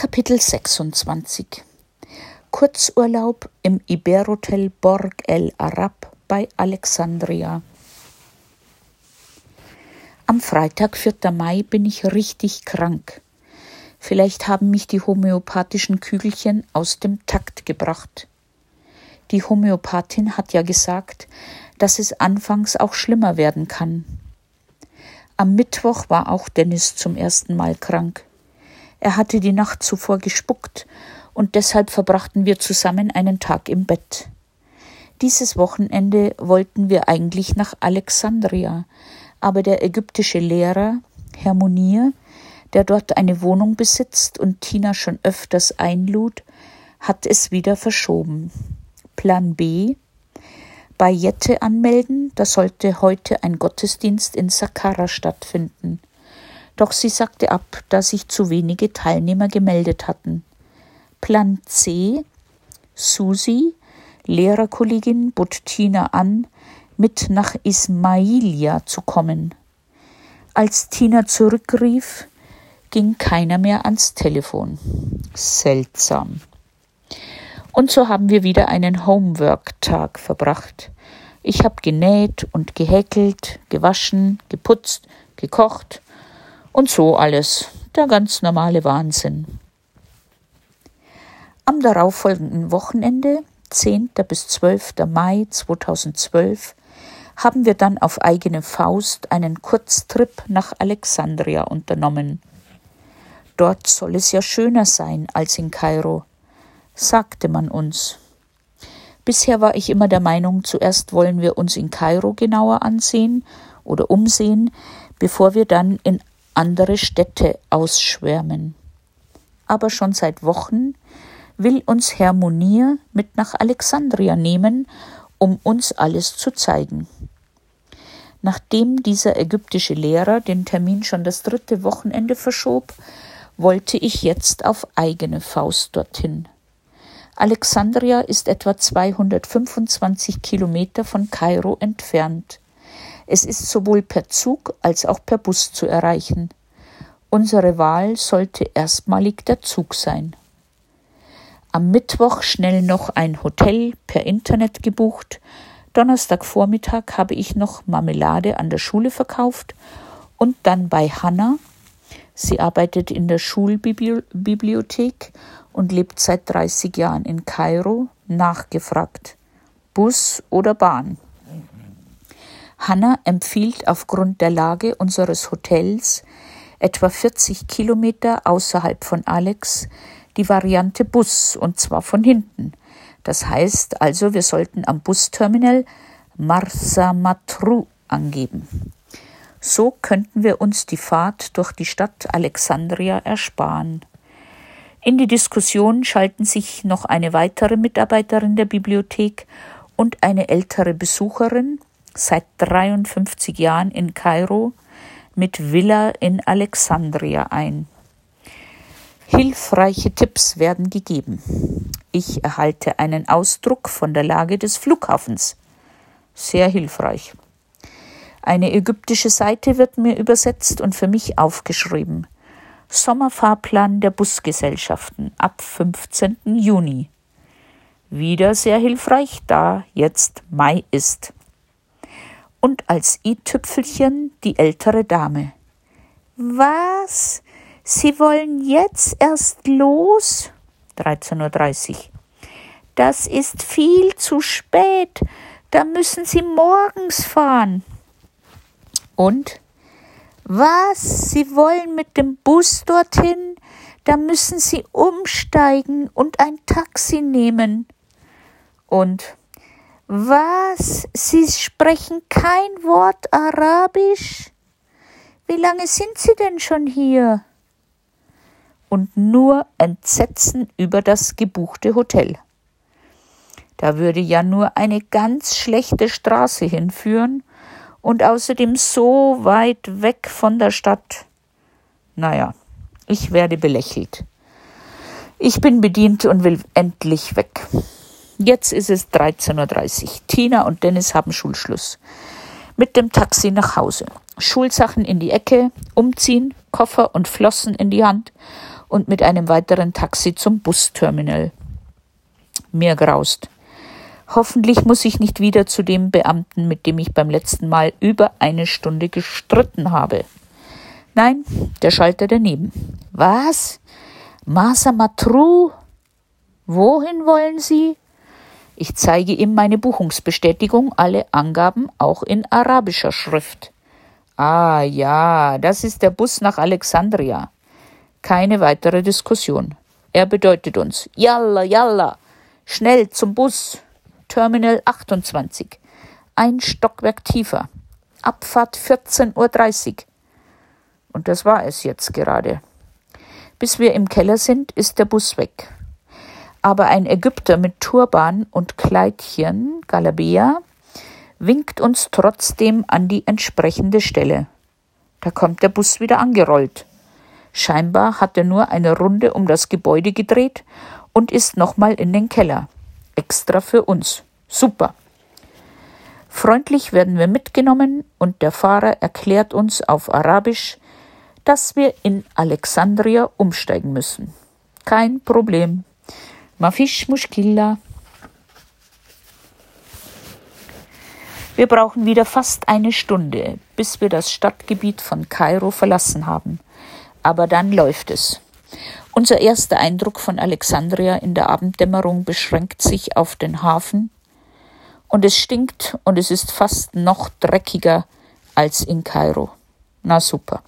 Kapitel 26 Kurzurlaub im Iberhotel Borg el Arab bei Alexandria. Am Freitag, 4. Mai, bin ich richtig krank. Vielleicht haben mich die homöopathischen Kügelchen aus dem Takt gebracht. Die Homöopathin hat ja gesagt, dass es anfangs auch schlimmer werden kann. Am Mittwoch war auch Dennis zum ersten Mal krank. Er hatte die Nacht zuvor gespuckt, und deshalb verbrachten wir zusammen einen Tag im Bett. Dieses Wochenende wollten wir eigentlich nach Alexandria, aber der ägyptische Lehrer, Herr Munir, der dort eine Wohnung besitzt und Tina schon öfters einlud, hat es wieder verschoben. Plan B bei Jette anmelden, da sollte heute ein Gottesdienst in Saqqara stattfinden. Doch sie sagte ab, da sich zu wenige Teilnehmer gemeldet hatten. Plan C Susi, Lehrerkollegin, bot Tina an, mit nach Ismailia zu kommen. Als Tina zurückrief, ging keiner mehr ans Telefon. Seltsam. Und so haben wir wieder einen Homework-Tag verbracht. Ich habe genäht und gehäkelt, gewaschen, geputzt, gekocht und so alles. Der ganz normale Wahnsinn. Am darauffolgenden Wochenende, 10. bis 12. Mai 2012, haben wir dann auf eigene Faust einen Kurztrip nach Alexandria unternommen. Dort soll es ja schöner sein als in Kairo, sagte man uns. Bisher war ich immer der Meinung, zuerst wollen wir uns in Kairo genauer ansehen oder umsehen, bevor wir dann in andere Städte ausschwärmen. Aber schon seit Wochen will uns Herr Munir mit nach Alexandria nehmen, um uns alles zu zeigen. Nachdem dieser ägyptische Lehrer den Termin schon das dritte Wochenende verschob, wollte ich jetzt auf eigene Faust dorthin. Alexandria ist etwa 225 Kilometer von Kairo entfernt. Es ist sowohl per Zug als auch per Bus zu erreichen. Unsere Wahl sollte erstmalig der Zug sein. Am Mittwoch schnell noch ein Hotel per Internet gebucht. Donnerstagvormittag habe ich noch Marmelade an der Schule verkauft und dann bei Hanna. Sie arbeitet in der Schulbibliothek und lebt seit 30 Jahren in Kairo, nachgefragt. Bus oder Bahn? Hanna empfiehlt aufgrund der Lage unseres Hotels, etwa 40 Kilometer außerhalb von Alex, die Variante Bus, und zwar von hinten. Das heißt also, wir sollten am Busterminal Marsa Matru angeben. So könnten wir uns die Fahrt durch die Stadt Alexandria ersparen. In die Diskussion schalten sich noch eine weitere Mitarbeiterin der Bibliothek und eine ältere Besucherin, seit 53 Jahren in Kairo mit Villa in Alexandria ein. Hilfreiche Tipps werden gegeben. Ich erhalte einen Ausdruck von der Lage des Flughafens. Sehr hilfreich. Eine ägyptische Seite wird mir übersetzt und für mich aufgeschrieben. Sommerfahrplan der Busgesellschaften ab 15. Juni. Wieder sehr hilfreich, da jetzt Mai ist und als i-Tüpfelchen die ältere Dame. Was? Sie wollen jetzt erst los? 13.30 Uhr. Das ist viel zu spät. Da müssen Sie morgens fahren. Und? Was? Sie wollen mit dem Bus dorthin? Da müssen Sie umsteigen und ein Taxi nehmen. Und was? Sie sprechen kein Wort Arabisch? Wie lange sind Sie denn schon hier? Und nur Entsetzen über das gebuchte Hotel. Da würde ja nur eine ganz schlechte Straße hinführen und außerdem so weit weg von der Stadt. Naja, ich werde belächelt. Ich bin bedient und will endlich weg. Jetzt ist es 13.30 Uhr. Tina und Dennis haben Schulschluss. Mit dem Taxi nach Hause. Schulsachen in die Ecke, umziehen, Koffer und Flossen in die Hand und mit einem weiteren Taxi zum Busterminal. Mir graust. Hoffentlich muss ich nicht wieder zu dem Beamten, mit dem ich beim letzten Mal über eine Stunde gestritten habe. Nein, der Schalter daneben. Was? Masa Matru? Wohin wollen Sie? Ich zeige ihm meine Buchungsbestätigung, alle Angaben auch in arabischer Schrift. Ah ja, das ist der Bus nach Alexandria. Keine weitere Diskussion. Er bedeutet uns Yalla, yalla, schnell zum Bus. Terminal 28. Ein Stockwerk tiefer. Abfahrt 14.30 Uhr. Und das war es jetzt gerade. Bis wir im Keller sind, ist der Bus weg aber ein Ägypter mit Turban und Kleidchen, Galabea, winkt uns trotzdem an die entsprechende Stelle. Da kommt der Bus wieder angerollt. Scheinbar hat er nur eine Runde um das Gebäude gedreht und ist nochmal in den Keller. Extra für uns. Super. Freundlich werden wir mitgenommen und der Fahrer erklärt uns auf Arabisch, dass wir in Alexandria umsteigen müssen. Kein Problem. Ma Fisch Muschkilla. Wir brauchen wieder fast eine Stunde, bis wir das Stadtgebiet von Kairo verlassen haben. Aber dann läuft es. Unser erster Eindruck von Alexandria in der Abenddämmerung beschränkt sich auf den Hafen, und es stinkt und es ist fast noch dreckiger als in Kairo. Na super.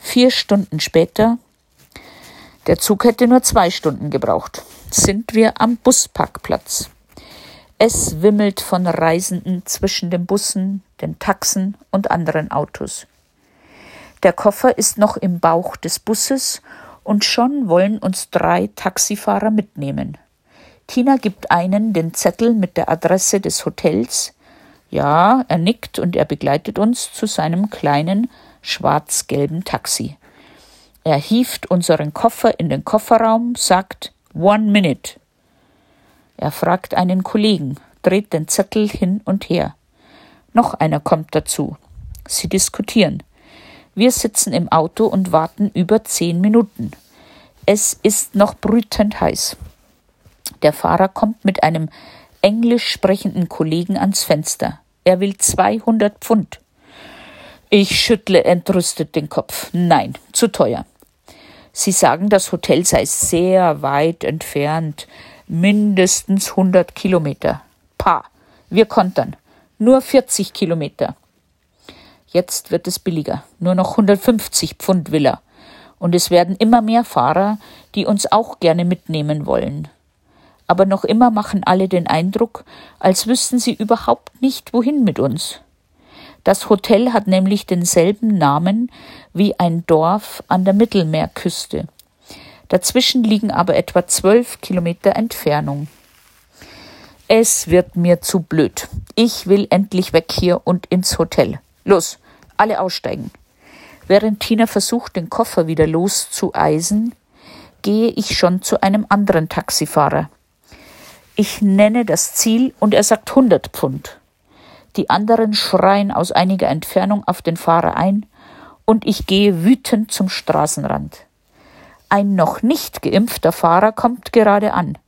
Vier Stunden später der Zug hätte nur zwei Stunden gebraucht sind wir am Busparkplatz. Es wimmelt von Reisenden zwischen den Bussen, den Taxen und anderen Autos. Der Koffer ist noch im Bauch des Busses und schon wollen uns drei Taxifahrer mitnehmen. Tina gibt einen den Zettel mit der Adresse des Hotels. Ja, er nickt und er begleitet uns zu seinem kleinen schwarz-gelben Taxi. Er hieft unseren Koffer in den Kofferraum, sagt One minute. Er fragt einen Kollegen, dreht den Zettel hin und her. Noch einer kommt dazu. Sie diskutieren. Wir sitzen im Auto und warten über zehn Minuten. Es ist noch brütend heiß. Der Fahrer kommt mit einem englisch sprechenden Kollegen ans Fenster. Er will 200 Pfund. Ich schüttle entrüstet den Kopf. Nein, zu teuer. Sie sagen, das Hotel sei sehr weit entfernt, mindestens 100 Kilometer. Pa, wir kontern. Nur 40 Kilometer. Jetzt wird es billiger. Nur noch 150 Pfund Villa. Und es werden immer mehr Fahrer, die uns auch gerne mitnehmen wollen. Aber noch immer machen alle den Eindruck, als wüssten sie überhaupt nicht, wohin mit uns. Das Hotel hat nämlich denselben Namen wie ein Dorf an der Mittelmeerküste. Dazwischen liegen aber etwa zwölf Kilometer Entfernung. Es wird mir zu blöd. Ich will endlich weg hier und ins Hotel. Los, alle aussteigen. Während Tina versucht, den Koffer wieder loszueisen, gehe ich schon zu einem anderen Taxifahrer. Ich nenne das Ziel und er sagt 100 Pfund. Die anderen schreien aus einiger Entfernung auf den Fahrer ein, und ich gehe wütend zum Straßenrand. Ein noch nicht geimpfter Fahrer kommt gerade an.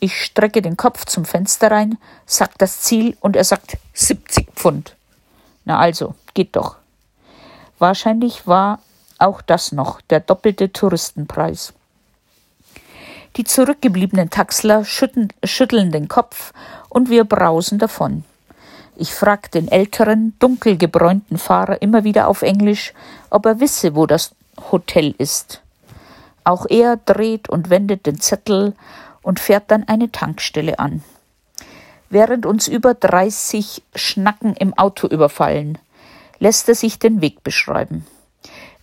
Ich strecke den Kopf zum Fenster rein, sag das Ziel und er sagt 70 Pfund. Na also, geht doch. Wahrscheinlich war auch das noch der doppelte Touristenpreis. Die zurückgebliebenen Taxler schütteln, schütteln den Kopf und wir brausen davon. Ich frag den älteren, dunkelgebräunten Fahrer immer wieder auf Englisch, ob er wisse, wo das Hotel ist. Auch er dreht und wendet den Zettel und fährt dann eine Tankstelle an. Während uns über dreißig Schnacken im Auto überfallen, lässt er sich den Weg beschreiben.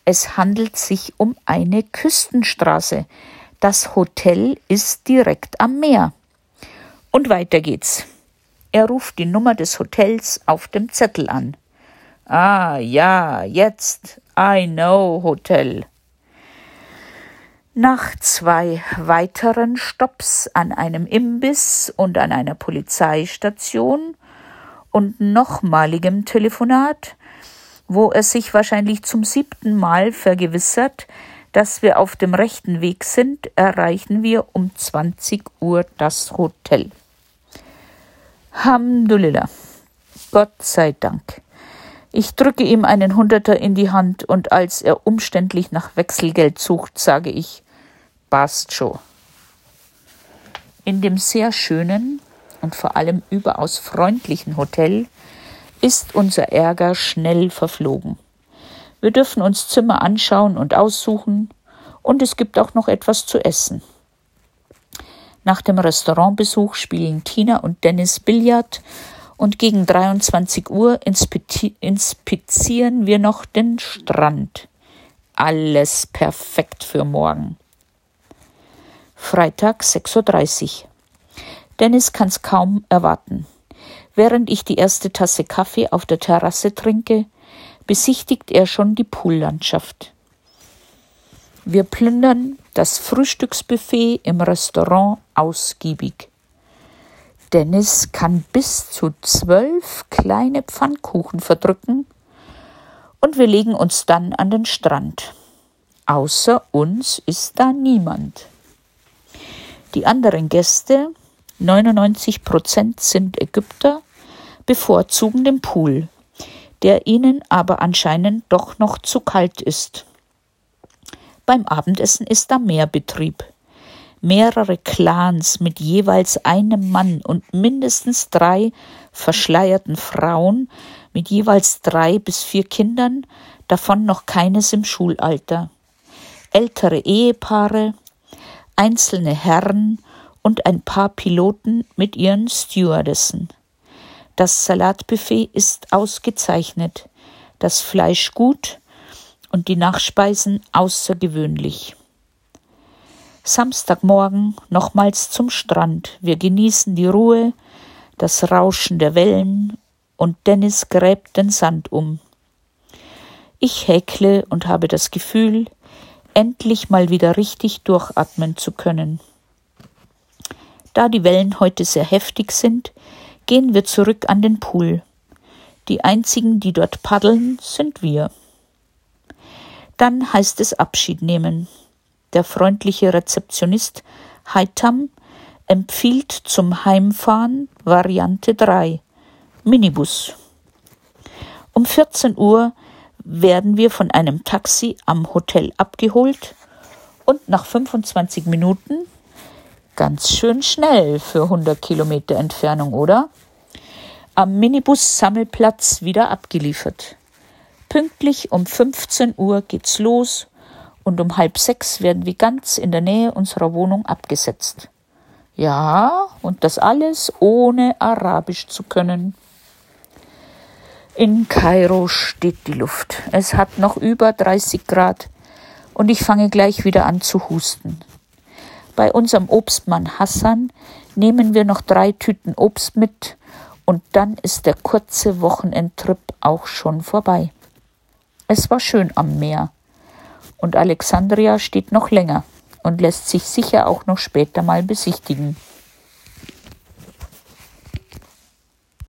Es handelt sich um eine Küstenstraße. Das Hotel ist direkt am Meer. Und weiter geht's. Er ruft die Nummer des Hotels auf dem Zettel an. Ah, ja, jetzt. I know Hotel. Nach zwei weiteren Stops an einem Imbiss und an einer Polizeistation und nochmaligem Telefonat, wo er sich wahrscheinlich zum siebten Mal vergewissert, dass wir auf dem rechten Weg sind, erreichen wir um 20 Uhr das Hotel. Hamdulillah. Gott sei Dank. Ich drücke ihm einen Hunderter in die Hand und als er umständlich nach Wechselgeld sucht, sage ich, passt schon. In dem sehr schönen und vor allem überaus freundlichen Hotel ist unser Ärger schnell verflogen. Wir dürfen uns Zimmer anschauen und aussuchen, und es gibt auch noch etwas zu essen. Nach dem Restaurantbesuch spielen Tina und Dennis Billard und gegen 23 Uhr inspizieren wir noch den Strand. Alles perfekt für morgen. Freitag 6.30 Uhr. Dennis kann's kaum erwarten. Während ich die erste Tasse Kaffee auf der Terrasse trinke, besichtigt er schon die Poollandschaft. Wir plündern das Frühstücksbuffet im Restaurant ausgiebig. Dennis kann bis zu zwölf kleine Pfannkuchen verdrücken und wir legen uns dann an den Strand. Außer uns ist da niemand. Die anderen Gäste, 99 Prozent sind Ägypter, bevorzugen den Pool, der ihnen aber anscheinend doch noch zu kalt ist. Beim Abendessen ist da mehr Betrieb. Mehrere Clans mit jeweils einem Mann und mindestens drei verschleierten Frauen mit jeweils drei bis vier Kindern, davon noch keines im Schulalter. Ältere Ehepaare, einzelne Herren und ein paar Piloten mit ihren Stewardessen. Das Salatbuffet ist ausgezeichnet, das Fleisch gut und die Nachspeisen außergewöhnlich. Samstagmorgen nochmals zum Strand. Wir genießen die Ruhe, das Rauschen der Wellen und Dennis gräbt den Sand um. Ich häkle und habe das Gefühl, endlich mal wieder richtig durchatmen zu können. Da die Wellen heute sehr heftig sind, gehen wir zurück an den Pool. Die einzigen, die dort paddeln, sind wir. Dann heißt es Abschied nehmen. Der freundliche Rezeptionist Haitam empfiehlt zum Heimfahren Variante 3 Minibus. Um 14 Uhr werden wir von einem Taxi am Hotel abgeholt und nach 25 Minuten Ganz schön schnell für 100 Kilometer Entfernung, oder? Am Minibus-Sammelplatz wieder abgeliefert. Pünktlich um 15 Uhr geht's los und um halb sechs werden wir ganz in der Nähe unserer Wohnung abgesetzt. Ja, und das alles ohne Arabisch zu können. In Kairo steht die Luft. Es hat noch über 30 Grad und ich fange gleich wieder an zu husten. Bei unserem Obstmann Hassan nehmen wir noch drei Tüten Obst mit und dann ist der kurze Wochenendtrip auch schon vorbei. Es war schön am Meer und Alexandria steht noch länger und lässt sich sicher auch noch später mal besichtigen.